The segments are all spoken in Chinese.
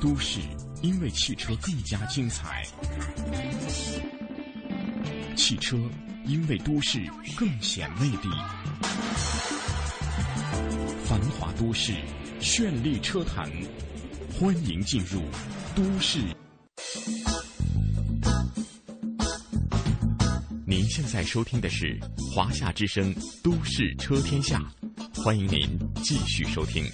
都市因为汽车更加精彩，汽车因为都市更显魅力。繁华都市，绚丽车坛，欢迎进入都市。您现在收听的是华夏之声《都市车天下》，欢迎您继续收听。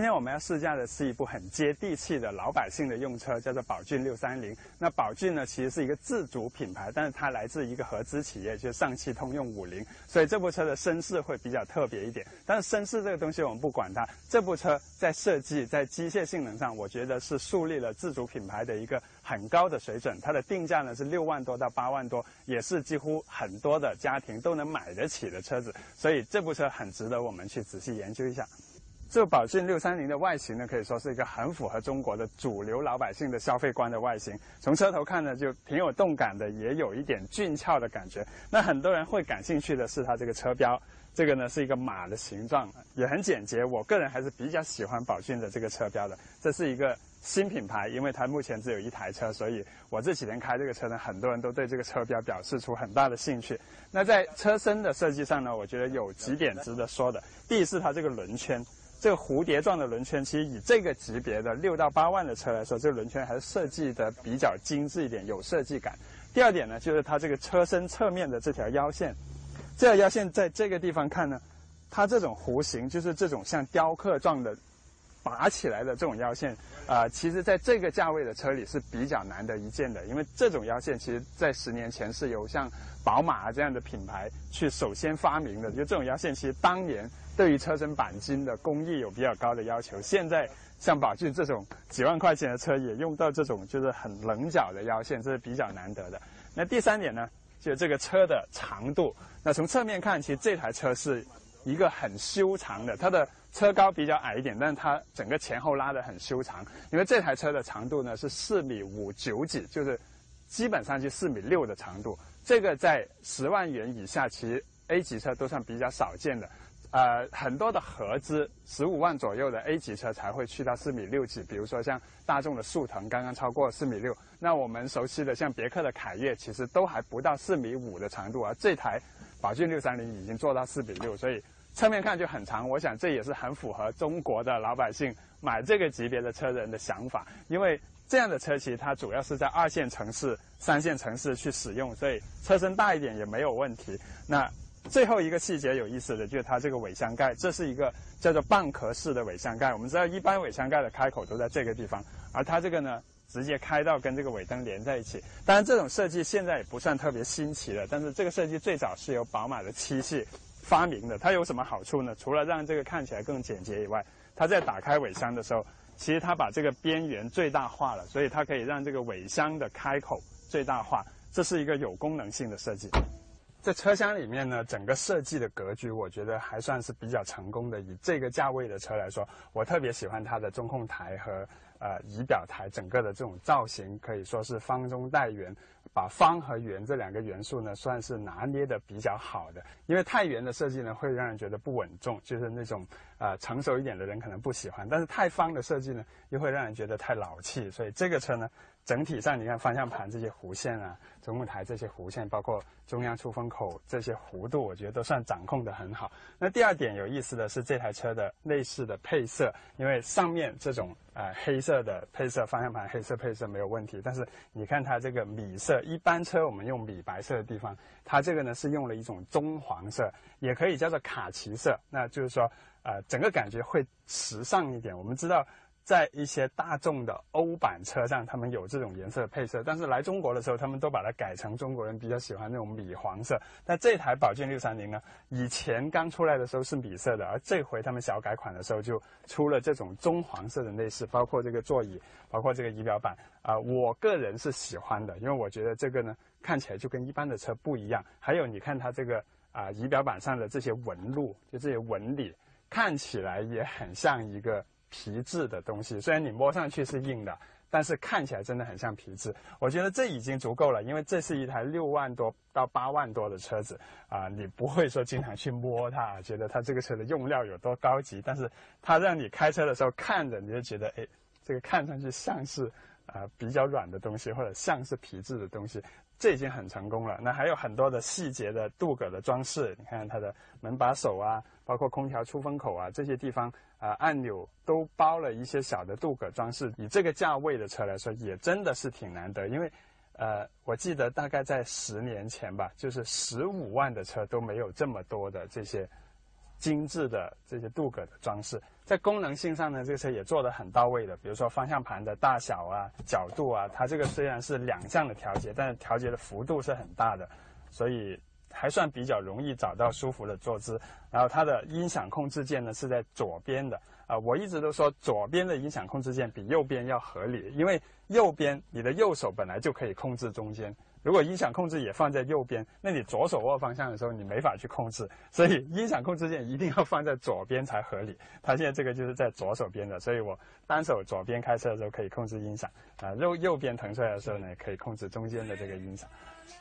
今天我们要试驾的是一部很接地气的老百姓的用车，叫做宝骏六三零。那宝骏呢，其实是一个自主品牌，但是它来自一个合资企业，就是上汽通用五菱，所以这部车的身世会比较特别一点。但是身世这个东西我们不管它，这部车在设计、在机械性能上，我觉得是树立了自主品牌的一个很高的水准。它的定价呢是六万多到八万多，也是几乎很多的家庭都能买得起的车子，所以这部车很值得我们去仔细研究一下。这宝骏六三零的外形呢，可以说是一个很符合中国的主流老百姓的消费观的外形。从车头看呢，就挺有动感的，也有一点俊俏的感觉。那很多人会感兴趣的是它这个车标，这个呢是一个马的形状，也很简洁。我个人还是比较喜欢宝骏的这个车标的。这是一个新品牌，因为它目前只有一台车，所以我这几天开这个车呢，很多人都对这个车标表示出很大的兴趣。那在车身的设计上呢，我觉得有几点值得说的。第一是它这个轮圈。这个蝴蝶状的轮圈，其实以这个级别的六到八万的车来说，这个轮圈还是设计的比较精致一点，有设计感。第二点呢，就是它这个车身侧面的这条腰线，这条腰线在这个地方看呢，它这种弧形就是这种像雕刻状的拔起来的这种腰线，啊，其实在这个价位的车里是比较难得一见的，因为这种腰线其实在十年前是由像宝马这样的品牌去首先发明的，就这种腰线其实当年。对于车身钣金的工艺有比较高的要求，现在像宝骏这种几万块钱的车也用到这种就是很棱角的腰线，这是比较难得的。那第三点呢，就这个车的长度。那从侧面看，其实这台车是一个很修长的，它的车高比较矮一点，但是它整个前后拉的很修长。因为这台车的长度呢是四米五九几，就是基本上就四米六的长度。这个在十万元以下，其实 A 级车都算比较少见的。呃，很多的合资十五万左右的 A 级车才会去到四米六几，比如说像大众的速腾刚刚超过四米六，那我们熟悉的像别克的凯越其实都还不到四米五的长度，而这台宝骏六三零已经做到四米六，所以侧面看就很长。我想这也是很符合中国的老百姓买这个级别的车人的想法，因为这样的车其实它主要是在二线城市、三线城市去使用，所以车身大一点也没有问题。那。最后一个细节有意思的，就是它这个尾箱盖，这是一个叫做半壳式的尾箱盖。我们知道，一般尾箱盖的开口都在这个地方，而它这个呢，直接开到跟这个尾灯连在一起。当然，这种设计现在也不算特别新奇了，但是这个设计最早是由宝马的七系发明的。它有什么好处呢？除了让这个看起来更简洁以外，它在打开尾箱的时候，其实它把这个边缘最大化了，所以它可以让这个尾箱的开口最大化。这是一个有功能性的设计。在车厢里面呢，整个设计的格局，我觉得还算是比较成功的。以这个价位的车来说，我特别喜欢它的中控台和呃仪表台，整个的这种造型可以说是方中带圆，把方和圆这两个元素呢，算是拿捏的比较好的。因为太圆的设计呢，会让人觉得不稳重，就是那种呃成熟一点的人可能不喜欢；但是太方的设计呢，又会让人觉得太老气。所以这个车呢。整体上，你看方向盘这些弧线啊，中控台这些弧线，包括中央出风口这些弧度，我觉得都算掌控的很好。那第二点有意思的是这台车的内饰的配色，因为上面这种呃黑色的配色，方向盘黑色配色没有问题，但是你看它这个米色，一般车我们用米白色的地方，它这个呢是用了一种棕黄色，也可以叫做卡其色，那就是说呃整个感觉会时尚一点。我们知道。在一些大众的欧版车上，他们有这种颜色的配色，但是来中国的时候，他们都把它改成中国人比较喜欢那种米黄色。那这台宝骏六三零呢，以前刚出来的时候是米色的，而这回他们小改款的时候就出了这种棕黄色的内饰，包括这个座椅，包括这个仪表板啊，我个人是喜欢的，因为我觉得这个呢看起来就跟一般的车不一样。还有你看它这个啊仪表板上的这些纹路，就这些纹理，看起来也很像一个。皮质的东西，虽然你摸上去是硬的，但是看起来真的很像皮质。我觉得这已经足够了，因为这是一台六万多到八万多的车子啊，你不会说经常去摸它，觉得它这个车的用料有多高级，但是它让你开车的时候看着，你就觉得哎，这个看上去像是啊比较软的东西，或者像是皮质的东西。这已经很成功了。那还有很多的细节的镀铬的装饰，你看它的门把手啊，包括空调出风口啊这些地方啊，按钮都包了一些小的镀铬装饰。以这个价位的车来说，也真的是挺难得。因为，呃，我记得大概在十年前吧，就是十五万的车都没有这么多的这些。精致的这些镀铬的装饰，在功能性上呢，这个车也做得很到位的。比如说方向盘的大小啊、角度啊，它这个虽然是两项的调节，但是调节的幅度是很大的，所以还算比较容易找到舒服的坐姿。然后它的音响控制键呢是在左边的啊，我一直都说左边的音响控制键比右边要合理，因为右边你的右手本来就可以控制中间。如果音响控制也放在右边，那你左手握方向的时候，你没法去控制。所以音响控制键一定要放在左边才合理。它现在这个就是在左手边的，所以我单手左边开车的时候可以控制音响，啊，右右边腾出来的时候呢，可以控制中间的这个音响。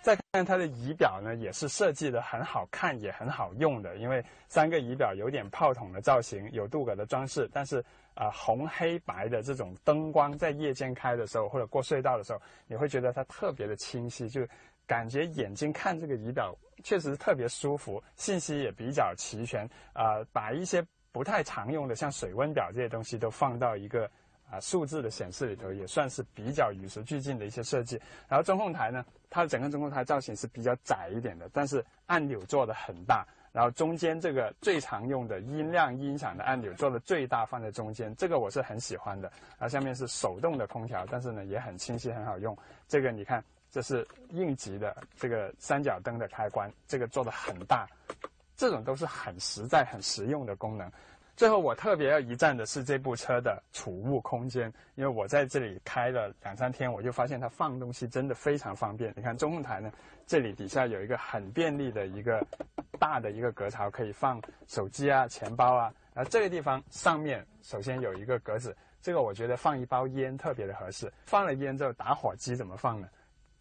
再看它的仪表呢，也是设计的很好看，也很好用的。因为三个仪表有点炮筒的造型，有镀铬的装饰，但是啊，红黑白的这种灯光在夜间开的时候，或者过隧道的时候，你会觉得它特别的清晰，就感觉眼睛看这个仪表确实特别舒服，信息也比较齐全啊。把一些不太常用的，像水温表这些东西都放到一个。啊，数字的显示里头也算是比较与时俱进的一些设计。然后中控台呢，它的整个中控台造型是比较窄一点的，但是按钮做的很大。然后中间这个最常用的音量音响的按钮做的最大，放在中间，这个我是很喜欢的。然后下面是手动的空调，但是呢也很清晰，很好用。这个你看，这是应急的这个三角灯的开关，这个做的很大，这种都是很实在、很实用的功能。最后，我特别要一赞的是这部车的储物空间，因为我在这里开了两三天，我就发现它放东西真的非常方便。你看中控台呢，这里底下有一个很便利的一个大的一个格槽，可以放手机啊、钱包啊。然后这个地方上面首先有一个格子，这个我觉得放一包烟特别的合适。放了烟之后，打火机怎么放呢？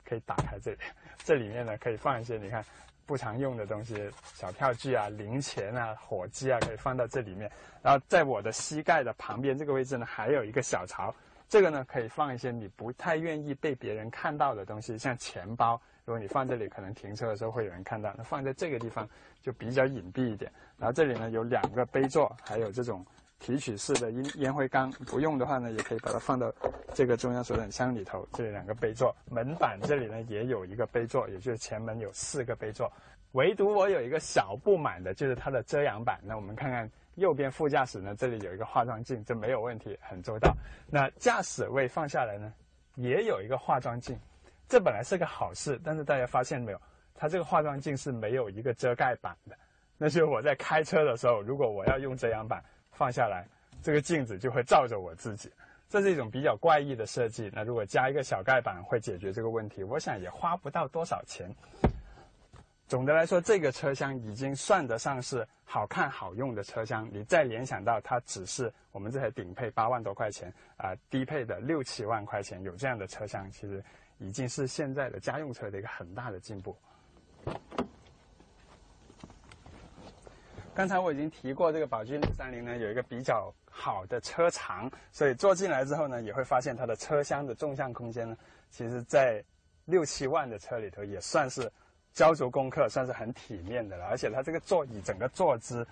可以打开这里，这里面呢可以放一些，你看。不常用的东西，小票据啊、零钱啊、火机啊，可以放到这里面。然后在我的膝盖的旁边这个位置呢，还有一个小槽，这个呢可以放一些你不太愿意被别人看到的东西，像钱包。如果你放这里，可能停车的时候会有人看到，那放在这个地方就比较隐蔽一点。然后这里呢有两个杯座，还有这种。提取式的烟烟灰缸不用的话呢，也可以把它放到这个中央手掌箱里头。这里两个杯座，门板这里呢也有一个杯座，也就是前门有四个杯座。唯独我有一个小不满的，就是它的遮阳板。那我们看看右边副驾驶呢，这里有一个化妆镜，这没有问题，很周到。那驾驶位放下来呢，也有一个化妆镜，这本来是个好事，但是大家发现没有，它这个化妆镜是没有一个遮盖板的。那就是我在开车的时候，如果我要用遮阳板。放下来，这个镜子就会照着我自己，这是一种比较怪异的设计。那如果加一个小盖板会解决这个问题，我想也花不到多少钱。总的来说，这个车厢已经算得上是好看好用的车厢。你再联想到它只是我们这台顶配八万多块钱啊，低配的六七万块钱有这样的车厢，其实已经是现在的家用车的一个很大的进步。刚才我已经提过，这个宝骏六三零呢有一个比较好的车长，所以坐进来之后呢，也会发现它的车厢的纵向空间呢，其实在六七万的车里头也算是交足功课，算是很体面的了。而且它这个座椅整个坐姿，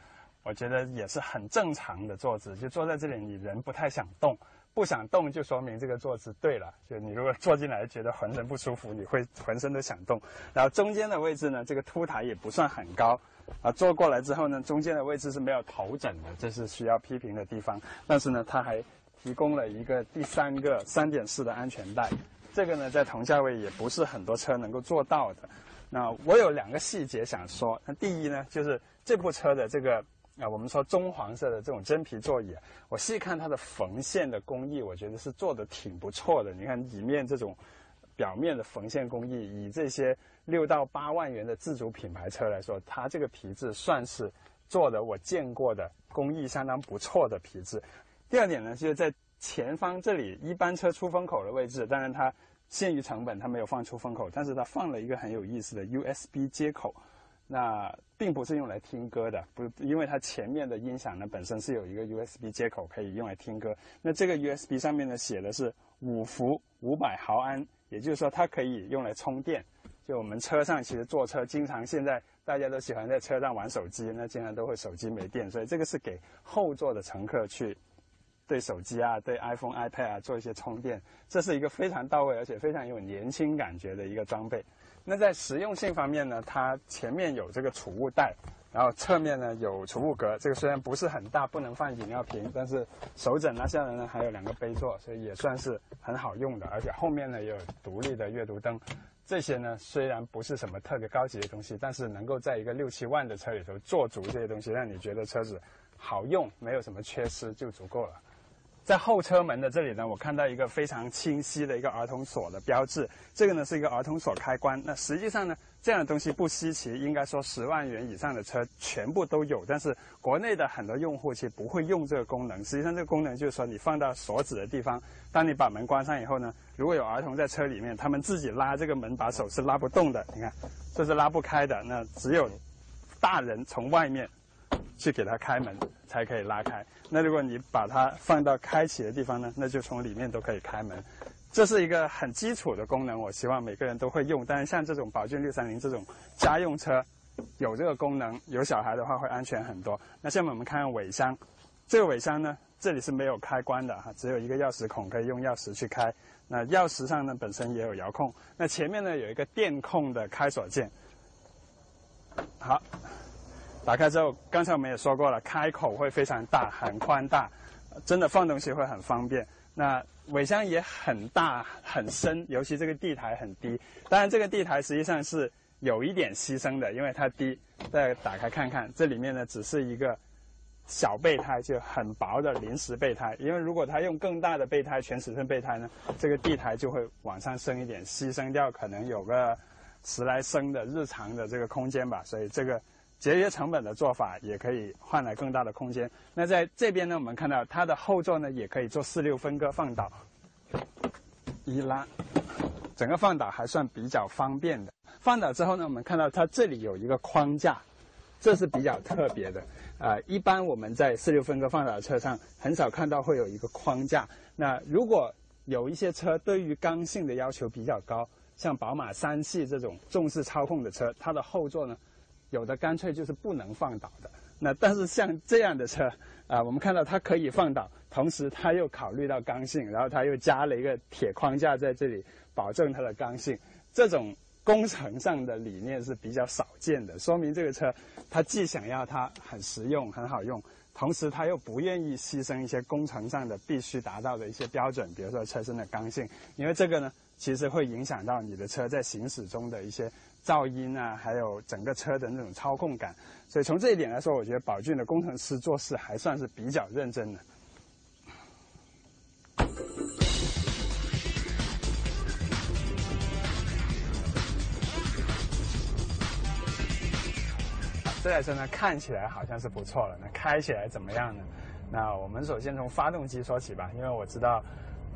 我觉得也是很正常的坐姿，就坐在这里，你人不太想动，不想动就说明这个坐姿对了。就你如果坐进来觉得浑身不舒服，你会浑身都想动。然后中间的位置呢，这个凸台也不算很高。啊，坐过来之后呢，中间的位置是没有头枕的，这是需要批评的地方。但是呢，它还提供了一个第三个三点式的安全带，这个呢，在同价位也不是很多车能够做到的。那我有两个细节想说，那第一呢，就是这部车的这个啊，我们说棕黄色的这种真皮座椅，我细看它的缝线的工艺，我觉得是做的挺不错的。你看里面这种。表面的缝线工艺，以这些六到八万元的自主品牌车来说，它这个皮质算是做的我见过的工艺相当不错的皮质。第二点呢，就是在前方这里一般车出风口的位置，当然它限于成本，它没有放出风口，但是它放了一个很有意思的 USB 接口。那并不是用来听歌的，不，因为它前面的音响呢本身是有一个 USB 接口可以用来听歌。那这个 USB 上面呢写的是五伏五百毫安，也就是说它可以用来充电。就我们车上其实坐车经常现在大家都喜欢在车上玩手机，那经常都会手机没电，所以这个是给后座的乘客去对手机啊、对 iPhone、iPad 啊做一些充电。这是一个非常到位而且非常有年轻感觉的一个装备。那在实用性方面呢，它前面有这个储物袋，然后侧面呢有储物格。这个虽然不是很大，不能放饮料瓶，但是手枕那下来呢还有两个杯座，所以也算是很好用的。而且后面呢也有独立的阅读灯。这些呢虽然不是什么特别高级的东西，但是能够在一个六七万的车里头做足这些东西，让你觉得车子好用，没有什么缺失就足够了。在后车门的这里呢，我看到一个非常清晰的一个儿童锁的标志。这个呢是一个儿童锁开关。那实际上呢，这样的东西不稀奇，应该说十万元以上的车全部都有。但是国内的很多用户其实不会用这个功能。实际上这个功能就是说，你放到锁止的地方，当你把门关上以后呢，如果有儿童在车里面，他们自己拉这个门把手是拉不动的。你看，这是拉不开的。那只有大人从外面。去给它开门才可以拉开。那如果你把它放到开启的地方呢，那就从里面都可以开门。这是一个很基础的功能，我希望每个人都会用。但是像这种宝骏六三零这种家用车，有这个功能，有小孩的话会安全很多。那下面我们看看尾箱，这个尾箱呢，这里是没有开关的哈，只有一个钥匙孔可以用钥匙去开。那钥匙上呢本身也有遥控。那前面呢有一个电控的开锁键。好。打开之后，刚才我们也说过了，开口会非常大，很宽大，真的放东西会很方便。那尾箱也很大很深，尤其这个地台很低。当然，这个地台实际上是有一点牺牲的，因为它低。再打开看看，这里面呢只是一个小备胎，就很薄的临时备胎。因为如果它用更大的备胎，全尺寸备胎呢，这个地台就会往上升一点，牺牲掉可能有个十来升的日常的这个空间吧。所以这个。节约成本的做法也可以换来更大的空间。那在这边呢，我们看到它的后座呢也可以做四六分割放倒，一拉，整个放倒还算比较方便的。放倒之后呢，我们看到它这里有一个框架，这是比较特别的。啊，一般我们在四六分割放倒的车上很少看到会有一个框架。那如果有一些车对于刚性的要求比较高，像宝马三系这种重视操控的车，它的后座呢？有的干脆就是不能放倒的，那但是像这样的车啊，我们看到它可以放倒，同时它又考虑到刚性，然后它又加了一个铁框架在这里，保证它的刚性。这种工程上的理念是比较少见的，说明这个车它既想要它很实用很好用，同时它又不愿意牺牲一些工程上的必须达到的一些标准，比如说车身的刚性，因为这个呢，其实会影响到你的车在行驶中的一些。噪音啊，还有整个车的那种操控感，所以从这一点来说，我觉得宝骏的工程师做事还算是比较认真的。这台车呢，看起来好像是不错了，那开起来怎么样呢？那我们首先从发动机说起吧，因为我知道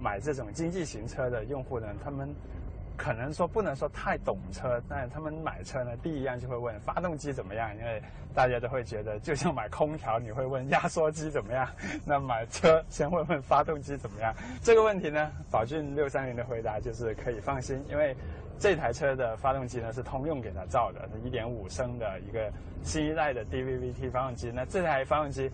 买这种经济型车的用户呢，他们。可能说不能说太懂车，但他们买车呢，第一样就会问发动机怎么样，因为大家都会觉得，就像买空调，你会问压缩机怎么样，那买车先问问发动机怎么样。这个问题呢，宝骏六三零的回答就是可以放心，因为这台车的发动机呢是通用给它造的，是1.5升的一个新一代的 DVVT 发动机。那这台发动机。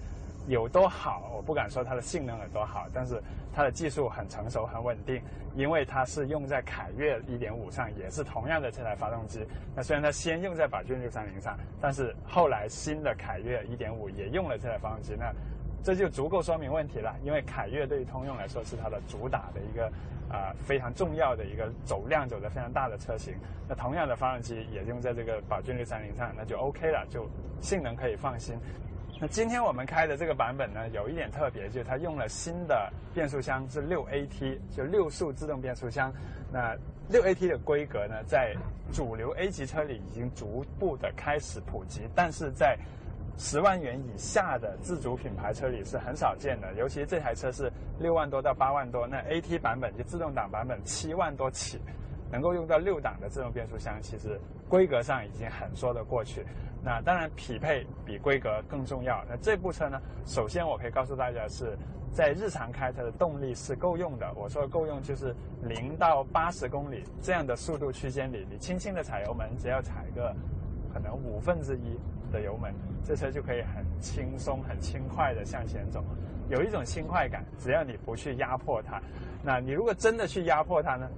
有多好，我不敢说它的性能有多好，但是它的技术很成熟、很稳定，因为它是用在凯越1.5上，也是同样的这台发动机。那虽然它先用在宝骏630上，但是后来新的凯越1.5也用了这台发动机，那这就足够说明问题了。因为凯越对于通用来说是它的主打的一个啊非常重要的一个走量走得非常大的车型。那同样的发动机也用在这个宝骏630上，那就 OK 了，就性能可以放心。那今天我们开的这个版本呢，有一点特别，就是它用了新的变速箱，是六 AT，就六速自动变速箱。那六 AT 的规格呢，在主流 A 级车里已经逐步的开始普及，但是在十万元以下的自主品牌车里是很少见的，尤其这台车是六万多到八万多，那 AT 版本就自动挡版本七万多起，能够用到六档的自动变速箱，其实规格上已经很说得过去。那当然匹配比规格更重要。那这部车呢，首先我可以告诉大家是在日常开它的动力是够用的。我说够用就是零到八十公里这样的速度区间里，你轻轻的踩油门，只要踩个可能五分之一。的油门，这车就可以很轻松、很轻快的向前走，有一种轻快感。只要你不去压迫它，那你如果真的去压迫它呢，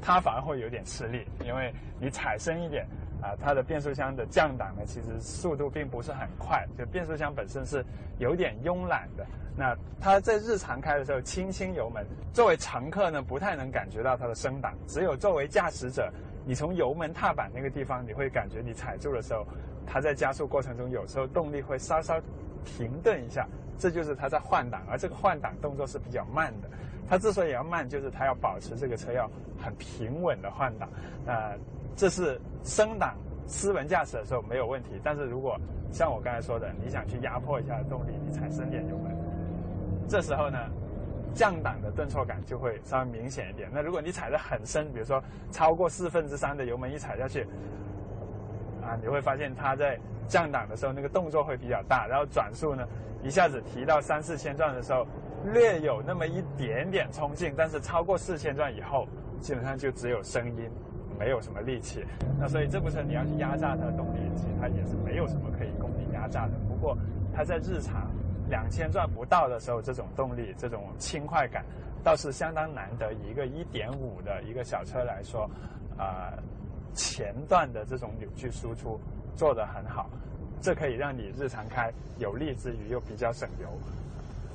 它反而会有点吃力，因为你踩深一点啊，它的变速箱的降档呢，其实速度并不是很快，就变速箱本身是有点慵懒的。那它在日常开的时候，轻轻油门，作为乘客呢，不太能感觉到它的升档，只有作为驾驶者，你从油门踏板那个地方，你会感觉你踩住的时候。它在加速过程中，有时候动力会稍稍停顿一下，这就是它在换挡，而这个换挡动作是比较慢的。它之所以要慢，就是它要保持这个车要很平稳的换挡。那这是升档斯文驾驶的时候没有问题，但是如果像我刚才说的，你想去压迫一下动力，你踩深点油门，这时候呢，降档的顿挫感就会稍微明显一点。那如果你踩得很深，比如说超过四分之三的油门一踩下去。啊，你会发现它在降档的时候，那个动作会比较大，然后转速呢，一下子提到三四千转的时候，略有那么一点点冲劲，但是超过四千转以后，基本上就只有声音，没有什么力气。那所以这部车你要去压榨它的动力，其实它也是没有什么可以供你压榨的。不过它在日常两千转不到的时候，这种动力、这种轻快感，倒是相当难得。一个一点五的一个小车来说，啊。前段的这种扭矩输出做得很好，这可以让你日常开有利之余又比较省油。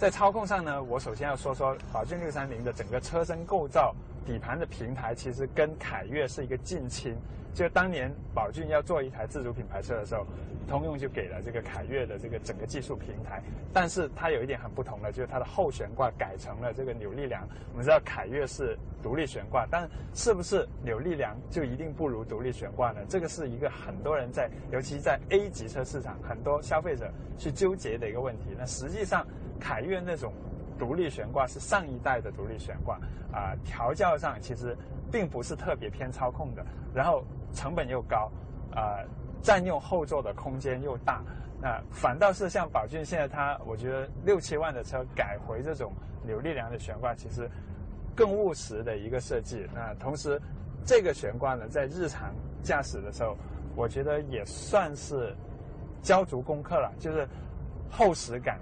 在操控上呢，我首先要说说宝骏六三零的整个车身构造。底盘的平台其实跟凯越是一个近亲，就当年宝骏要做一台自主品牌车的时候，通用就给了这个凯越的这个整个技术平台，但是它有一点很不同的，就是它的后悬挂改成了这个扭力梁。我们知道凯越是独立悬挂，但是不是扭力梁就一定不如独立悬挂呢？这个是一个很多人在，尤其在 A 级车市场，很多消费者去纠结的一个问题。那实际上，凯越那种。独立悬挂是上一代的独立悬挂啊，调教上其实并不是特别偏操控的，然后成本又高，啊，占用后座的空间又大，那反倒是像宝骏现在它，我觉得六七万的车改回这种扭力梁的悬挂，其实更务实的一个设计。那同时，这个悬挂呢，在日常驾驶的时候，我觉得也算是交足功课了，就是厚实感。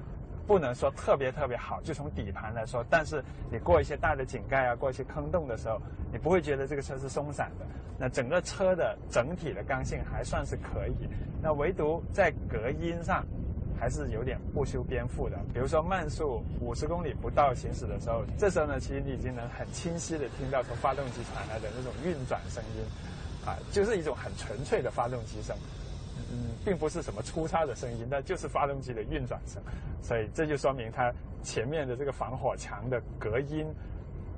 不能说特别特别好，就从底盘来说，但是你过一些大的井盖啊，过一些坑洞的时候，你不会觉得这个车是松散的。那整个车的整体的刚性还算是可以，那唯独在隔音上还是有点不修边幅的。比如说慢速五十公里不到行驶的时候，这时候呢，其实你已经能很清晰的听到从发动机传来的那种运转声音，啊，就是一种很纯粹的发动机声。嗯，并不是什么粗糙的声音，那就是发动机的运转声，所以这就说明它前面的这个防火墙的隔音，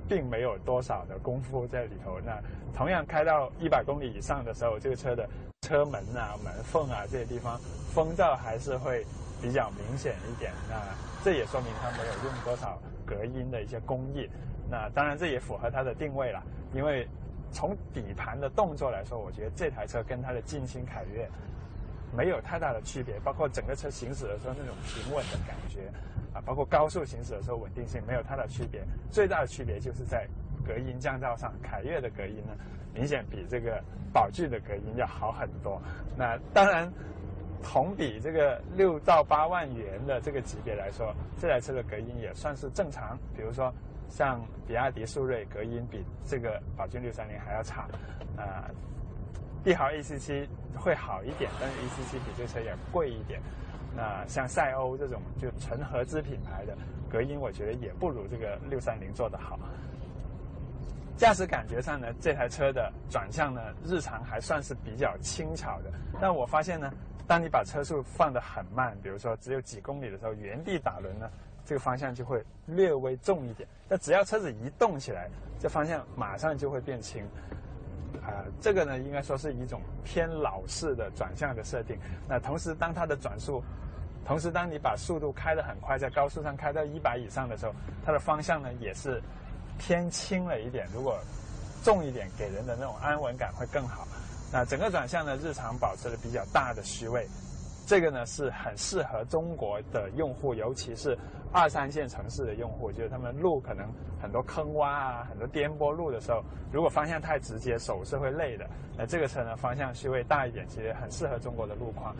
并没有多少的功夫在里头。那同样开到一百公里以上的时候，这个车的车门啊、门缝啊这些地方风噪还是会比较明显一点。那这也说明它没有用多少隔音的一些工艺。那当然这也符合它的定位了，因为从底盘的动作来说，我觉得这台车跟它的近亲凯越。没有太大的区别，包括整个车行驶的时候那种平稳的感觉，啊，包括高速行驶的时候稳定性没有太大区别。最大的区别就是在隔音降噪上，凯越的隔音呢，明显比这个宝骏的隔音要好很多。那当然，同比这个六到八万元的这个级别来说，这台车的隔音也算是正常。比如说像比亚迪速锐，隔音比这个宝骏六三零还要差，啊。帝豪 ACC 会好一点，但是 ACC 比这车也贵一点。那像赛欧这种就纯合资品牌的隔音，我觉得也不如这个六三零做得好。驾驶感觉上呢，这台车的转向呢，日常还算是比较轻巧的。但我发现呢，当你把车速放得很慢，比如说只有几公里的时候，原地打轮呢，这个方向就会略微重一点。那只要车子一动起来，这方向马上就会变轻。啊，这个呢，应该说是一种偏老式的转向的设定。那同时，当它的转速同时，当你把速度开得很快，在高速上开到一百以上的时候，它的方向呢也是偏轻了一点。如果重一点，给人的那种安稳感会更好。那整个转向呢，日常保持了比较大的虚位，这个呢是很适合中国的用户，尤其是二三线城市的用户，就是他们路可能很多坑洼啊，很多颠簸路的时候，如果方向太直接，手是会累的。那这个车呢，方向稍微大一点，其实很适合中国的路况。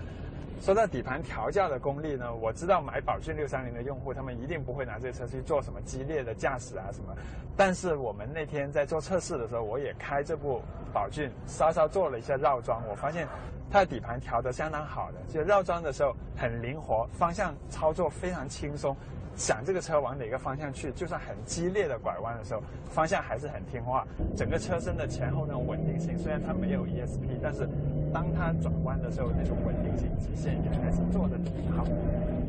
说到底盘调教的功力呢，我知道买宝骏六三零的用户，他们一定不会拿这车去做什么激烈的驾驶啊什么。但是我们那天在做测试的时候，我也开这部宝骏，稍稍做了一下绕桩，我发现它的底盘调得相当好的，就绕桩的时候很灵活，方向操作非常轻松。想这个车往哪个方向去，就算很激烈的拐弯的时候，方向还是很听话。整个车身的前后那种稳定性，虽然它没有 ESP，但是当它转弯的时候，那种稳定性极限也还是做的挺好。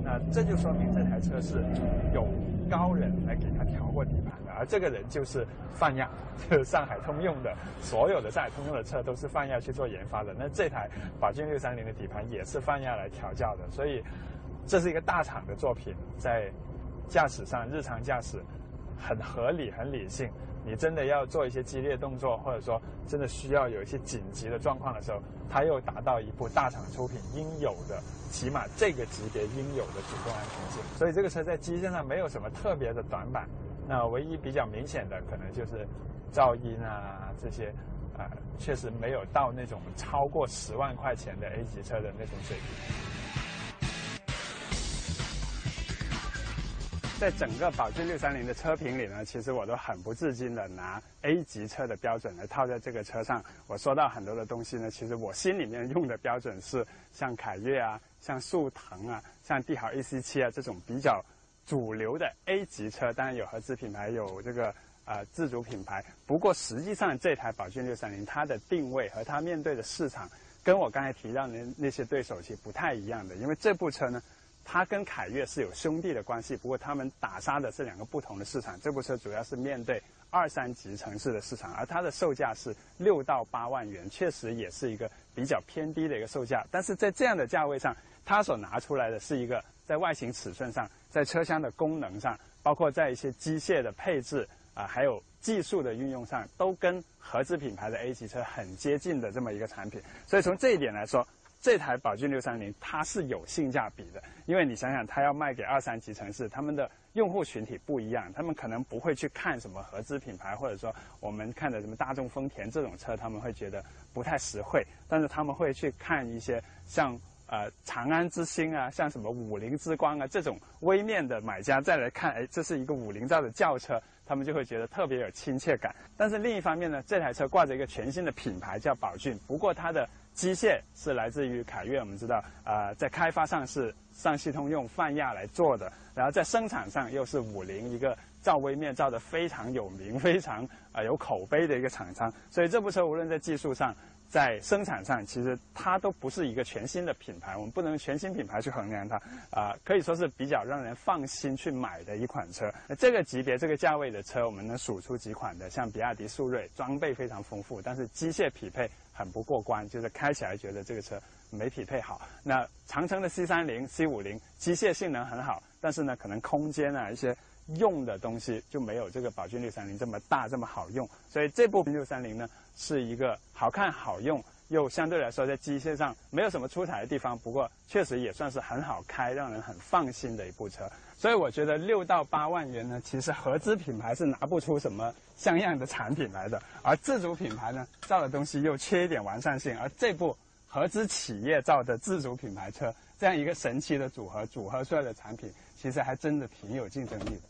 那这就说明这台车是有高人来给它调过底盘的，而这个人就是泛亚，就是上海通用的，所有的上海通用的车都是泛亚去做研发的。那这台宝骏六三零的底盘也是泛亚来调教的，所以这是一个大厂的作品，在。驾驶上，日常驾驶很合理、很理性。你真的要做一些激烈动作，或者说真的需要有一些紧急的状况的时候，它又达到一部大厂出品应有的，起码这个级别应有的主动安全性。所以这个车在机身上没有什么特别的短板。那唯一比较明显的可能就是噪音啊这些，啊，确实没有到那种超过十万块钱的 A 级车的那种水平。在整个宝骏六三零的车评里呢，其实我都很不自禁的拿 A 级车的标准来套在这个车上。我说到很多的东西呢，其实我心里面用的标准是像凯越啊、像速腾啊、像帝豪 A C 七啊这种比较主流的 A 级车。当然有合资品牌，有这个呃自主品牌。不过实际上这台宝骏六三零它的定位和它面对的市场，跟我刚才提到的那些对手其实不太一样的。因为这部车呢。它跟凯越是有兄弟的关系，不过他们打杀的是两个不同的市场。这部车主要是面对二三级城市的市场，而它的售价是六到八万元，确实也是一个比较偏低的一个售价。但是在这样的价位上，它所拿出来的是一个在外形尺寸上、在车厢的功能上，包括在一些机械的配置啊，还有技术的运用上，都跟合资品牌的 A 级车很接近的这么一个产品。所以从这一点来说，这台宝骏六三零它是有性价比的，因为你想想，它要卖给二三级城市，他们的用户群体不一样，他们可能不会去看什么合资品牌，或者说我们看的什么大众、丰田这种车，他们会觉得不太实惠，但是他们会去看一些像呃长安之星啊，像什么五菱之光啊这种微面的买家再来看，哎，这是一个五菱造的轿车，他们就会觉得特别有亲切感。但是另一方面呢，这台车挂着一个全新的品牌叫宝骏，不过它的。机械是来自于凯越，我们知道，呃，在开发上是上汽通用泛亚来做的，然后在生产上又是五菱一个造微面造的非常有名、非常啊有口碑的一个厂商，所以这部车无论在技术上，在生产上，其实它都不是一个全新的品牌，我们不能全新品牌去衡量它，啊，可以说是比较让人放心去买的一款车。那这个级别、这个价位的车，我们能数出几款的，像比亚迪速锐，装备非常丰富，但是机械匹配。很不过关，就是开起来觉得这个车没匹配好。那长城的 C 三零、C 五零机械性能很好，但是呢，可能空间啊一些用的东西就没有这个宝骏六三零这么大这么好用。所以这部六三零呢，是一个好看好用。又相对来说在机械上没有什么出彩的地方，不过确实也算是很好开，让人很放心的一部车。所以我觉得六到八万元呢，其实合资品牌是拿不出什么像样的产品来的，而自主品牌呢造的东西又缺一点完善性，而这部合资企业造的自主品牌车，这样一个神奇的组合组合出来的产品，其实还真的挺有竞争力的。